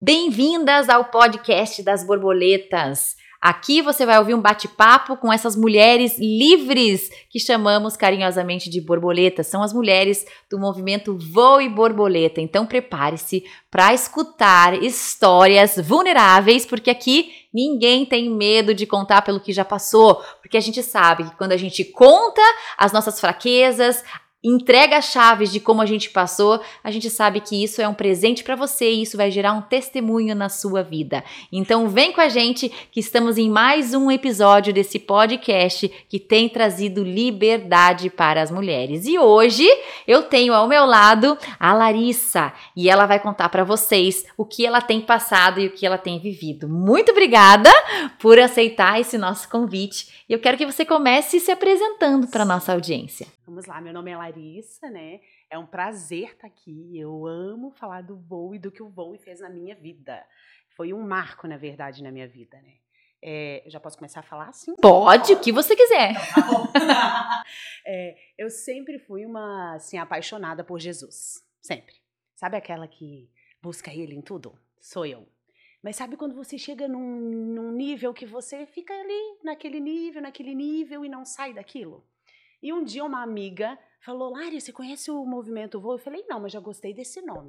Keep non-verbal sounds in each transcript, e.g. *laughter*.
Bem-vindas ao podcast das borboletas. Aqui você vai ouvir um bate-papo com essas mulheres livres que chamamos carinhosamente de borboletas. São as mulheres do movimento Voe Borboleta. Então prepare-se para escutar histórias vulneráveis, porque aqui ninguém tem medo de contar pelo que já passou, porque a gente sabe que quando a gente conta as nossas fraquezas, entrega chaves de como a gente passou, a gente sabe que isso é um presente para você e isso vai gerar um testemunho na sua vida. Então vem com a gente que estamos em mais um episódio desse podcast que tem trazido liberdade para as mulheres. E hoje eu tenho ao meu lado a Larissa e ela vai contar para vocês o que ela tem passado e o que ela tem vivido. Muito obrigada por aceitar esse nosso convite. E eu quero que você comece se apresentando para nossa audiência. Vamos lá, meu nome é Larissa, né? É um prazer estar tá aqui. Eu amo falar do voo e do que o voo fez na minha vida. Foi um marco, na verdade, na minha vida, né? É, já posso começar a falar assim? Pode, o que você quiser. Então, tá *laughs* é, eu sempre fui uma assim apaixonada por Jesus, sempre. Sabe aquela que busca Ele em tudo? Sou eu. Mas sabe quando você chega num, num nível que você fica ali naquele nível, naquele nível e não sai daquilo? E um dia uma amiga falou, Lari, você conhece o movimento Voe? Eu falei, não, mas já gostei desse nome.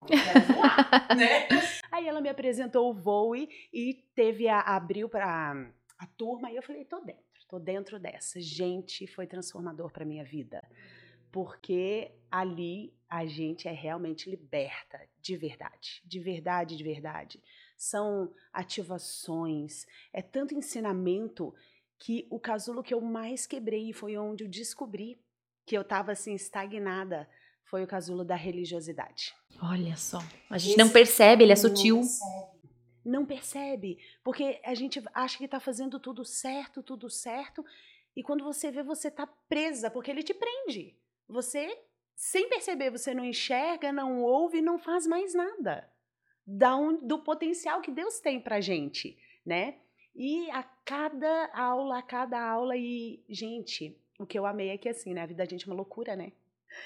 Voar, *laughs* né? Aí ela me apresentou o Voe e teve a, abriu para a turma e eu falei, tô dentro, tô dentro dessa. Gente, foi transformador para minha vida. Porque ali a gente é realmente liberta, de verdade, de verdade, de verdade. São ativações, é tanto ensinamento que o casulo que eu mais quebrei foi onde eu descobri que eu estava assim estagnada foi o casulo da religiosidade. Olha só, a gente Esse não percebe, ele é sutil. Não percebe. não percebe, porque a gente acha que está fazendo tudo certo, tudo certo, e quando você vê, você está presa, porque ele te prende. Você, sem perceber, você não enxerga, não ouve, não faz mais nada da um, do potencial que Deus tem pra gente, né? E a cada aula, a cada aula, e, gente, o que eu amei é que assim, né? A vida da gente é uma loucura, né?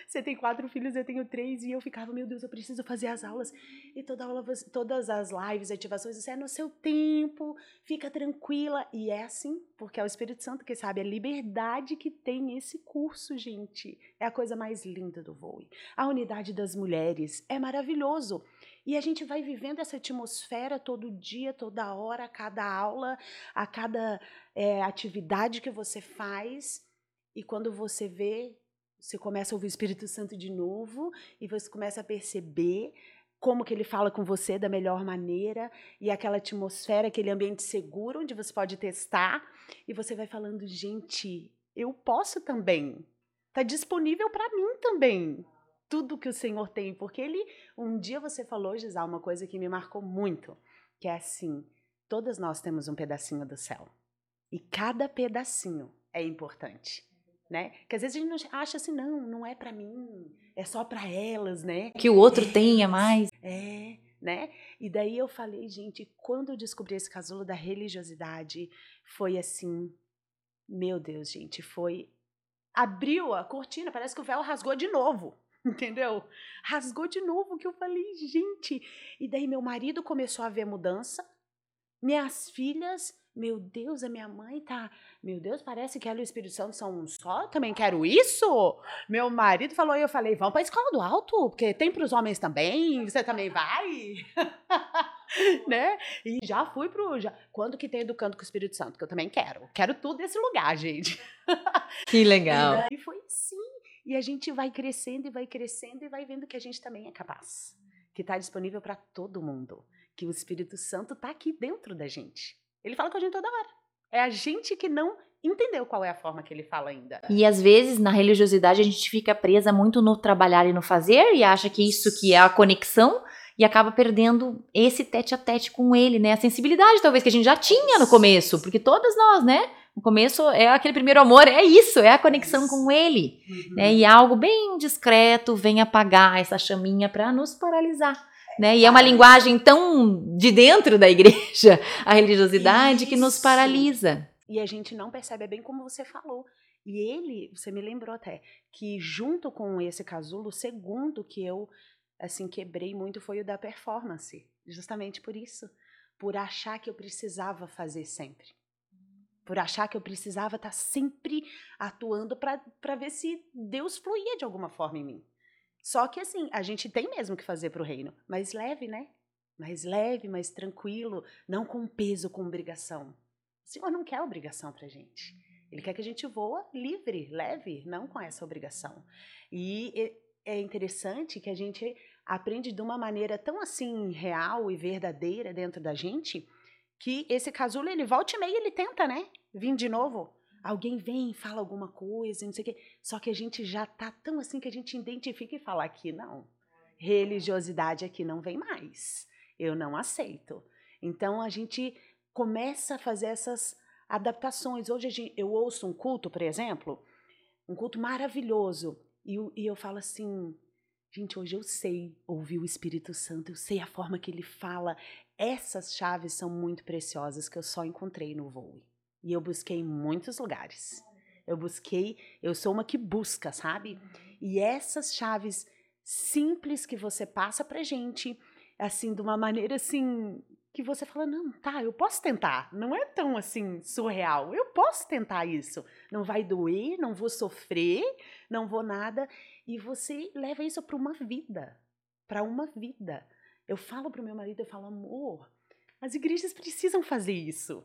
Você tem quatro filhos, eu tenho três, e eu ficava, meu Deus, eu preciso fazer as aulas. E toda aula, todas as lives, ativações, isso é no seu tempo, fica tranquila. E é assim, porque é o Espírito Santo que sabe a liberdade que tem esse curso, gente. É a coisa mais linda do Voe. A unidade das mulheres é maravilhoso. E a gente vai vivendo essa atmosfera todo dia, toda hora, a cada aula, a cada é, atividade que você faz. E quando você vê, você começa a ouvir o Espírito Santo de novo e você começa a perceber como que ele fala com você da melhor maneira e aquela atmosfera, aquele ambiente seguro onde você pode testar e você vai falando, gente, eu posso também. Está disponível para mim também tudo que o Senhor tem, porque ele um dia você falou, Gisal, uma coisa que me marcou muito, que é assim, todas nós temos um pedacinho do céu. E cada pedacinho é importante. Né? Que às vezes a gente acha assim, não, não é para mim, é só para elas, né? Que o outro é, tenha mais. É, né? E daí eu falei, gente, quando eu descobri esse casulo da religiosidade, foi assim, meu Deus, gente, foi abriu a cortina, parece que o véu rasgou de novo. *laughs* entendeu? Rasgou de novo, que eu falei, gente. E daí meu marido começou a ver mudança, minhas filhas, meu Deus, a minha mãe tá, meu Deus, parece que ela e o Espírito Santo são um só, também quero isso. Meu marido falou e eu falei, vamos para a escola do alto, porque tem para os homens também, você também vai? *laughs* né? E já fui pro. Já, quando que tem Educando com o Espírito Santo? Que eu também quero. Quero tudo desse lugar, gente. Que legal. E foi sim. E a gente vai crescendo e vai crescendo e vai vendo que a gente também é capaz, que está disponível para todo mundo, que o Espírito Santo está aqui dentro da gente. Ele fala com a gente toda hora. É a gente que não entendeu qual é a forma que ele fala ainda. E às vezes na religiosidade a gente fica presa muito no trabalhar e no fazer e acha que isso que é a conexão e acaba perdendo esse tete a tete com ele, né? A sensibilidade talvez que a gente já tinha no começo, porque todas nós, né? No começo é aquele primeiro amor, é isso, é a conexão com ele. Uhum. Né? E algo bem discreto vem apagar essa chaminha para nos paralisar. Né? E é uma linguagem tão de dentro da igreja, a religiosidade, isso. que nos paralisa. E a gente não percebe, é bem como você falou. E ele, você me lembrou até, que junto com esse casulo, o segundo que eu assim quebrei muito foi o da performance, justamente por isso, por achar que eu precisava fazer sempre. Por achar que eu precisava estar tá sempre atuando para ver se Deus fluía de alguma forma em mim. Só que assim, a gente tem mesmo que fazer para o reino, mas leve, né? Mais leve, mais tranquilo, não com peso, com obrigação. O Senhor não quer obrigação para gente. Ele quer que a gente voa livre, leve, não com essa obrigação. E é interessante que a gente aprende de uma maneira tão assim real e verdadeira dentro da gente, que esse casulo ele volta e meia ele tenta, né? Vir de novo. Alguém vem, fala alguma coisa, não sei o quê. Só que a gente já tá tão assim que a gente identifica e fala aqui não. Religiosidade aqui não vem mais. Eu não aceito. Então a gente começa a fazer essas adaptações. Hoje eu ouço um culto, por exemplo, um culto maravilhoso, e, e eu falo assim, gente, hoje eu sei ouvir o Espírito Santo, eu sei a forma que ele fala. Essas chaves são muito preciosas que eu só encontrei no voo. E eu busquei em muitos lugares. Eu busquei, eu sou uma que busca, sabe? E essas chaves simples que você passa pra gente, assim, de uma maneira assim, que você fala, não, tá, eu posso tentar. Não é tão assim surreal. Eu posso tentar isso. Não vai doer, não vou sofrer, não vou nada. E você leva isso para uma vida. Para uma vida. Eu falo para o meu marido, eu falo, amor, as igrejas precisam fazer isso.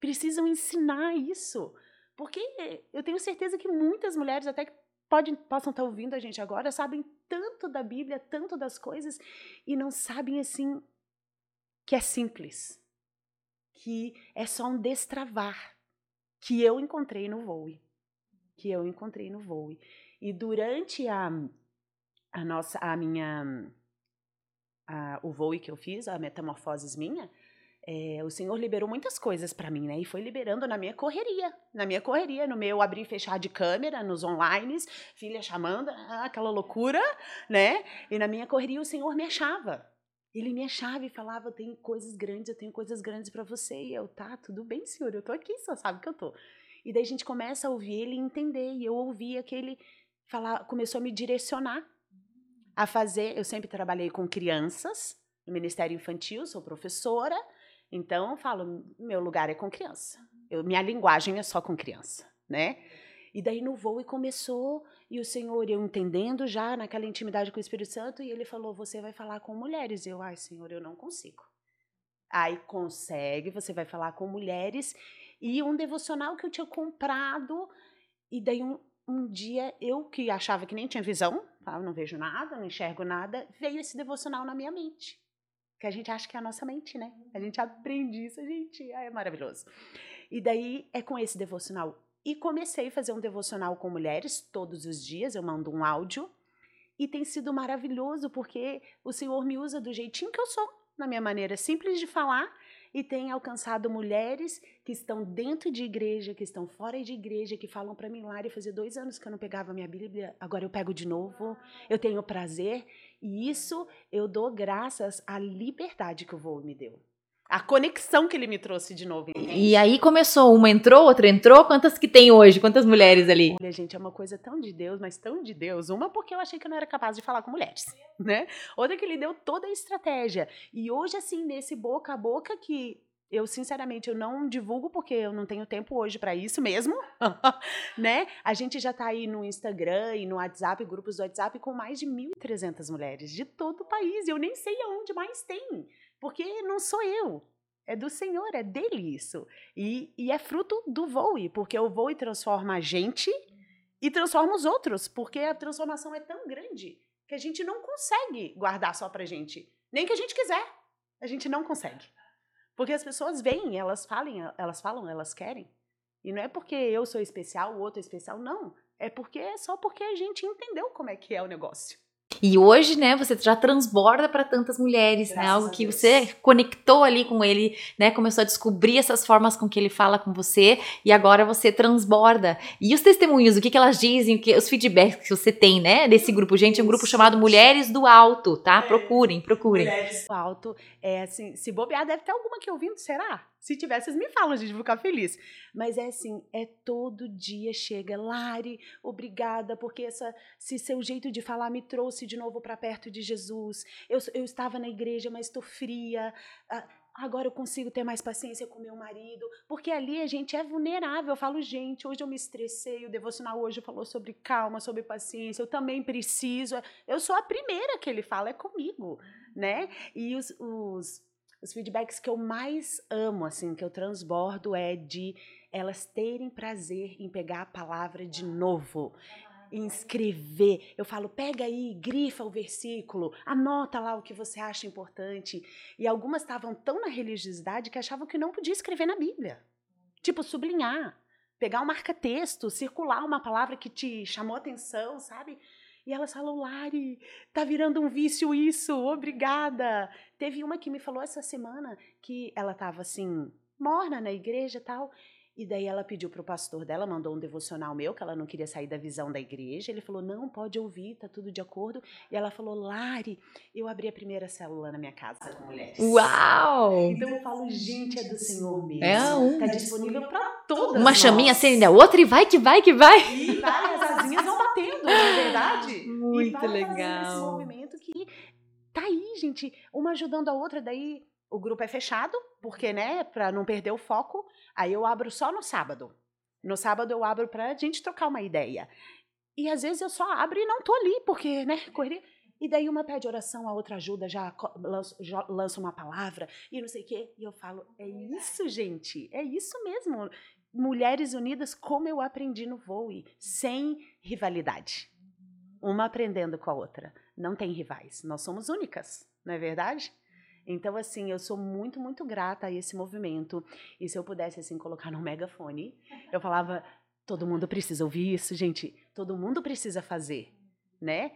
Precisam ensinar isso. Porque eu tenho certeza que muitas mulheres, até que podem, possam estar ouvindo a gente agora, sabem tanto da Bíblia, tanto das coisas, e não sabem assim que é simples, que é só um destravar, que eu encontrei no voo, que eu encontrei no voo. E durante a, a nossa, a minha, a, o voo que eu fiz, a metamorfose minha, é, o Senhor liberou muitas coisas para mim, né? E foi liberando na minha correria, na minha correria, no meu abrir e fechar de câmera, nos online, filha chamando, ah, aquela loucura, né? E na minha correria o Senhor me achava. Ele me achava e falava: Eu tenho coisas grandes, eu tenho coisas grandes para você. E eu, tá, tudo bem, senhor, eu tô aqui, só sabe que eu tô. E daí a gente começa a ouvir ele entender. E eu ouvia que ele falar, começou a me direcionar a fazer. Eu sempre trabalhei com crianças no Ministério Infantil, sou professora. Então, eu falo: meu lugar é com criança. Eu, minha linguagem é só com criança, né? E daí no voo e começou, e o Senhor, eu entendendo já naquela intimidade com o Espírito Santo, e ele falou: Você vai falar com mulheres. Eu, ai, Senhor, eu não consigo. Aí consegue, você vai falar com mulheres. E um devocional que eu tinha comprado, e daí um, um dia eu que achava que nem tinha visão, tá? não vejo nada, não enxergo nada, veio esse devocional na minha mente. Que a gente acha que é a nossa mente, né? A gente aprende isso, a gente. Ai, é maravilhoso. E daí é com esse devocional e comecei a fazer um devocional com mulheres todos os dias, eu mando um áudio. E tem sido maravilhoso porque o Senhor me usa do jeitinho que eu sou, na minha maneira simples de falar, e tem alcançado mulheres que estão dentro de igreja, que estão fora de igreja, que falam para mim, Lari, fazia dois anos que eu não pegava minha Bíblia, agora eu pego de novo, eu tenho prazer, e isso eu dou graças à liberdade que o voo me deu a conexão que ele me trouxe de novo. Entende? E aí começou, uma entrou, outra entrou. Quantas que tem hoje? Quantas mulheres ali? Olha, gente, é uma coisa tão de Deus, mas tão de Deus. Uma porque eu achei que eu não era capaz de falar com mulheres, *laughs* né? Outra que ele deu toda a estratégia. E hoje, assim, nesse boca a boca que eu, sinceramente, eu não divulgo porque eu não tenho tempo hoje para isso mesmo, *laughs* né? A gente já tá aí no Instagram e no WhatsApp, grupos do WhatsApp, com mais de 1.300 mulheres de todo o país. E eu nem sei aonde mais tem. Porque não sou eu. É do Senhor, é dele isso. E, e é fruto do voe, porque o voe transforma a gente e transforma os outros, porque a transformação é tão grande que a gente não consegue guardar só pra gente. Nem que a gente quiser. A gente não consegue. Porque as pessoas vêm, elas falam, elas falam, elas querem. E não é porque eu sou especial, o outro é especial, não. É porque é só porque a gente entendeu como é que é o negócio. E hoje, né, você já transborda para tantas mulheres, né, Graças né? Algo que você conectou ali com ele, né? Começou a descobrir essas formas com que ele fala com você e agora você transborda. E os testemunhos, o que, que elas dizem, o que, os feedbacks que você tem, né, desse grupo. Gente, é um grupo chamado Mulheres do Alto, tá? É. Procurem, procurem. Mulheres do Alto, é assim, se bobear, deve ter alguma que ouvindo, será? Se tiver, vocês me falam, gente, vou ficar feliz. Mas é assim, é todo dia chega, Lari, obrigada, porque essa, se seu jeito de falar me trouxe trouxe de novo para perto de Jesus. Eu, eu estava na igreja, mas estou fria. Ah, agora eu consigo ter mais paciência com meu marido, porque ali a gente é vulnerável. Eu falo, gente, hoje eu me estressei, o devocional hoje falou sobre calma, sobre paciência, eu também preciso. Eu sou a primeira que ele fala, é comigo, né? E os, os, os feedbacks que eu mais amo, assim, que eu transbordo é de elas terem prazer em pegar a palavra de novo em escrever. Eu falo, pega aí, grifa o versículo, anota lá o que você acha importante. E algumas estavam tão na religiosidade que achavam que não podia escrever na Bíblia. Tipo, sublinhar, pegar um marca-texto, circular uma palavra que te chamou atenção, sabe? E elas falam, Lari, tá virando um vício isso, obrigada. Teve uma que me falou essa semana que ela tava assim, morna na igreja e tal. E daí ela pediu para o pastor dela, mandou um devocional meu, que ela não queria sair da visão da igreja. Ele falou: não, pode ouvir, tá tudo de acordo. E ela falou: Lari, eu abri a primeira célula na minha casa com mulheres. Uau! Então eu falo: gente, é do Senhor mesmo. É um. Tá disponível para todas. Uma nós. chaminha acende a outra e vai que vai que vai. E várias asinhas vão batendo, não é verdade? Muito e fazendo esse legal. movimento que tá aí, gente, uma ajudando a outra, daí o grupo é fechado, porque, né, para não perder o foco. Aí eu abro só no sábado. No sábado eu abro pra gente trocar uma ideia. E às vezes eu só abro e não tô ali, porque, né, correria. E daí uma pede oração, a outra ajuda, já lança, uma palavra e não sei o quê. E eu falo, é isso, gente, é isso mesmo. Mulheres unidas como eu aprendi no Voe, sem rivalidade. Uma aprendendo com a outra. Não tem rivais, nós somos únicas, não é verdade? Então, assim, eu sou muito, muito grata a esse movimento. E se eu pudesse, assim, colocar no megafone, eu falava: todo mundo precisa ouvir isso, gente. Todo mundo precisa fazer, né?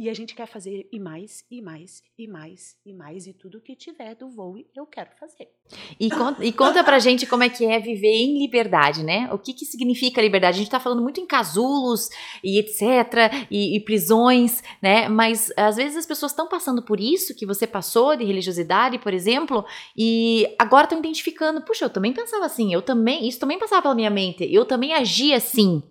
E a gente quer fazer e mais, e mais, e mais, e mais. E tudo que tiver do voo, eu quero fazer. E conta, e conta pra gente como é que é viver em liberdade, né? O que que significa liberdade? A gente tá falando muito em casulos e etc, e, e prisões, né? Mas às vezes as pessoas estão passando por isso que você passou de religiosidade, por exemplo, e agora estão identificando, puxa, eu também pensava assim, eu também, isso também passava pela minha mente, eu também agia assim.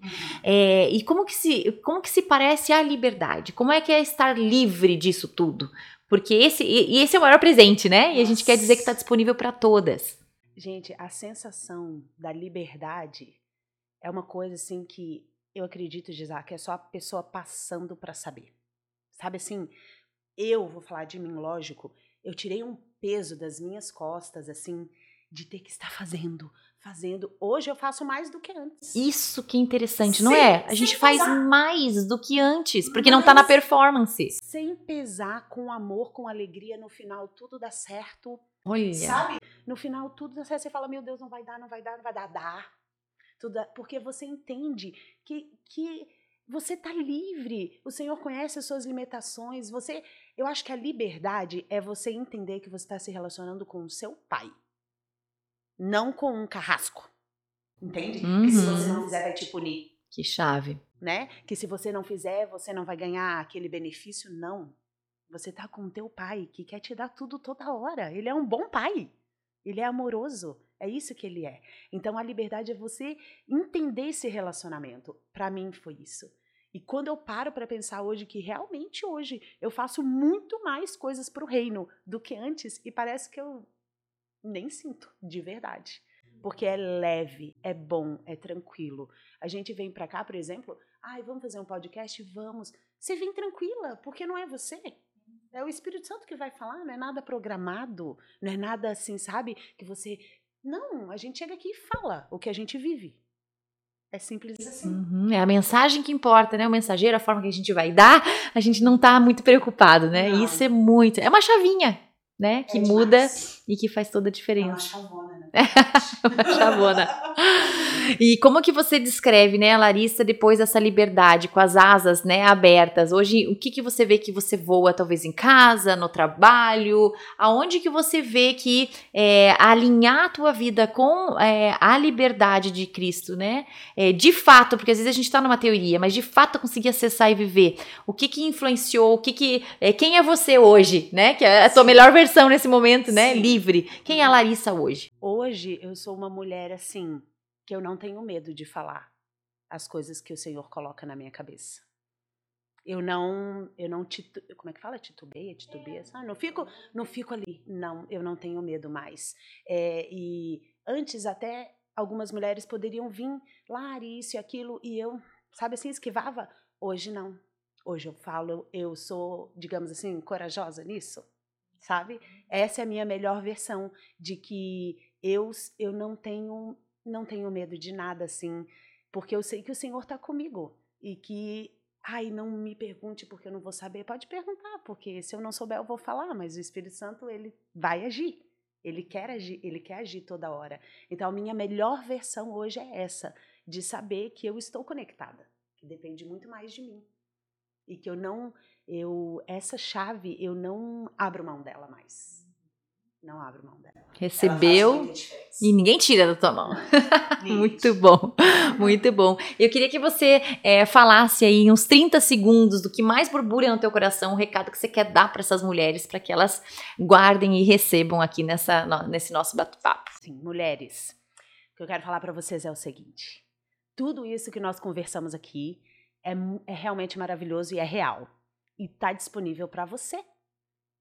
É, e como que se, como que se parece a liberdade? Como é que é estar livre disso tudo? Porque esse, e esse é o maior presente, né? E a gente quer dizer que está disponível para todas. Gente, a sensação da liberdade é uma coisa assim que eu acredito, Gisá, que é só a pessoa passando para saber. Sabe assim, eu vou falar de mim, lógico, eu tirei um peso das minhas costas, assim, de ter que estar fazendo, fazendo. Hoje eu faço mais do que antes. Isso que é interessante, não é? A gente faz pesar. mais do que antes, porque não tá na performance. Sem pesar, com amor, com alegria, no final tudo dá certo. Olha. Sabe? No final tudo dá certo. Você fala, meu Deus, não vai dar, não vai dar, não vai dar. Dá. Tudo dá. Porque você entende que, que você tá livre. O Senhor conhece as suas limitações. Você, eu acho que a liberdade é você entender que você está se relacionando com o seu pai. Não com um carrasco. Entende? Que se você Uhum. não fizer, vai te punir Que chave. né? Que se você não fizer, você não vai ganhar aquele benefício, não. Você tá com o teu pai que quer te dar tudo toda hora. Ele é um bom pai. Ele é amoroso. É isso que ele é. Então a liberdade é você entender esse relacionamento. Para mim foi isso. E quando eu paro para pensar hoje que realmente hoje eu faço muito mais coisas pro reino do que antes e parece que eu nem sinto de verdade. Porque é leve, é bom, é tranquilo. A gente vem pra cá, por exemplo, ai, vamos fazer um podcast? Vamos. Você vem tranquila, porque não é você. É o Espírito Santo que vai falar, não é nada programado, não é nada assim, sabe? Que você. Não, a gente chega aqui e fala o que a gente vive. É simples assim. Uhum, É a mensagem que importa, né? O mensageiro, a forma que a gente vai dar, a gente não tá muito preocupado, né? Não. Isso é muito. É uma chavinha, né? Que É muda e que faz toda a É uma diferença. chavona, né? *laughs* Uma chavona. E como que você descreve, né, Larissa, depois dessa liberdade, com as asas, né, abertas? Hoje, o que que você vê que você voa, talvez em casa, no trabalho? Aonde que você vê que é, alinhar a tua vida com é, a liberdade de Cristo, né? É, de fato, porque às vezes a gente tá numa teoria, mas de fato conseguir acessar e viver. O que que influenciou? O que que... é, quem é você hoje, né? Que é a tua Sim. melhor versão nesse momento, né? Sim. Livre. Quem é a Larissa hoje? Hoje eu sou uma mulher assim, que eu não tenho medo de falar as coisas que o Senhor coloca na minha cabeça. Eu não, eu não titu, como é que fala? Titubeia, titubeia, sabe? Não fico, não fico ali. Não, eu não tenho medo mais. É, e antes até algumas mulheres poderiam vir lá isso e aquilo e eu, sabe assim, esquivava. Hoje não. Hoje eu falo, eu sou, digamos assim, corajosa nisso, sabe? Essa é a minha melhor versão de que eu eu não tenho não tenho medo de nada assim, porque eu sei que o Senhor está comigo e que ai, não me pergunte porque eu não vou saber. Pode perguntar, porque se eu não souber eu vou falar, mas o Espírito Santo ele vai agir. Ele quer agir, ele quer agir toda hora. Então a minha melhor versão hoje é essa, de saber que eu estou conectada, que depende muito mais de mim. E que eu não eu essa chave eu não abro mão dela mais. Não abro mão dela. Recebeu e ninguém tira da tua mão. *laughs* muito bom, muito bom. Eu queria que você é, falasse aí uns 30 segundos do que mais borbulha no teu coração, o recado que você quer dar para essas mulheres, para que elas guardem e recebam aqui nessa, nesse nosso bate-papo. Sim, mulheres, o que eu quero falar para vocês é o seguinte: tudo isso que nós conversamos aqui é, é realmente maravilhoso e é real. E está disponível para você.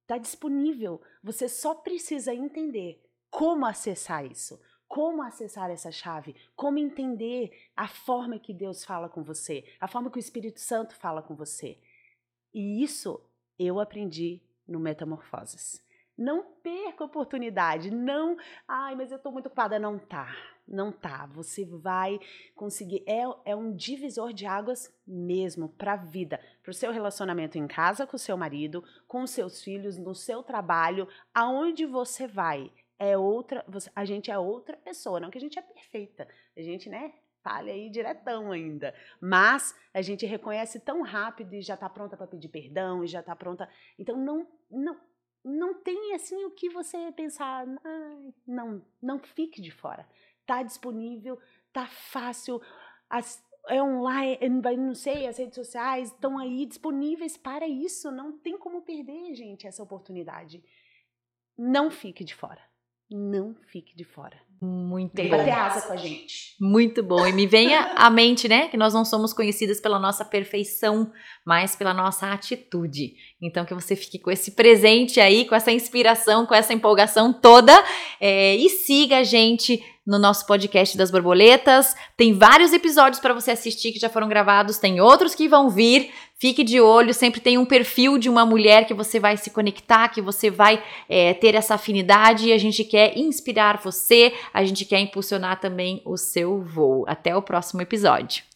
Está disponível. Você só precisa entender como acessar isso, como acessar essa chave, como entender a forma que Deus fala com você, a forma que o Espírito Santo fala com você. E isso eu aprendi no Metamorfoses. Não perca a oportunidade, não, ai, mas eu estou muito ocupada, não tá. Não tá. Você vai conseguir. É, é um divisor de águas mesmo para a vida, para o seu relacionamento em casa com o seu marido, com os seus filhos, no seu trabalho, aonde você vai. É outra. Você, a gente é outra pessoa, não que a gente é perfeita. A gente, né? falha aí diretão ainda. Mas a gente reconhece tão rápido e já está pronta para pedir perdão e já está pronta. Então não, não, não tem assim o que você pensar, não, não fique de fora. Tá disponível, tá fácil, as, é online, não sei, as redes sociais estão aí disponíveis para isso. Não tem como perder, gente, essa oportunidade. Não fique de fora. Não fique de fora. Muito Vem bom. bater asa com a gente. Muito bom. E me venha à mente, né, que nós não somos conhecidas pela nossa perfeição, mas pela nossa atitude. Então, que você fique com esse presente aí, com essa inspiração, com essa empolgação toda. É, e siga a gente no nosso podcast das borboletas. Tem vários episódios para você assistir que já foram gravados, tem outros que vão vir. Fique de olho, sempre tem um perfil de uma mulher que você vai se conectar, que você vai é, ter essa afinidade e a gente quer inspirar você, a gente quer impulsionar também o seu voo. Até o próximo episódio.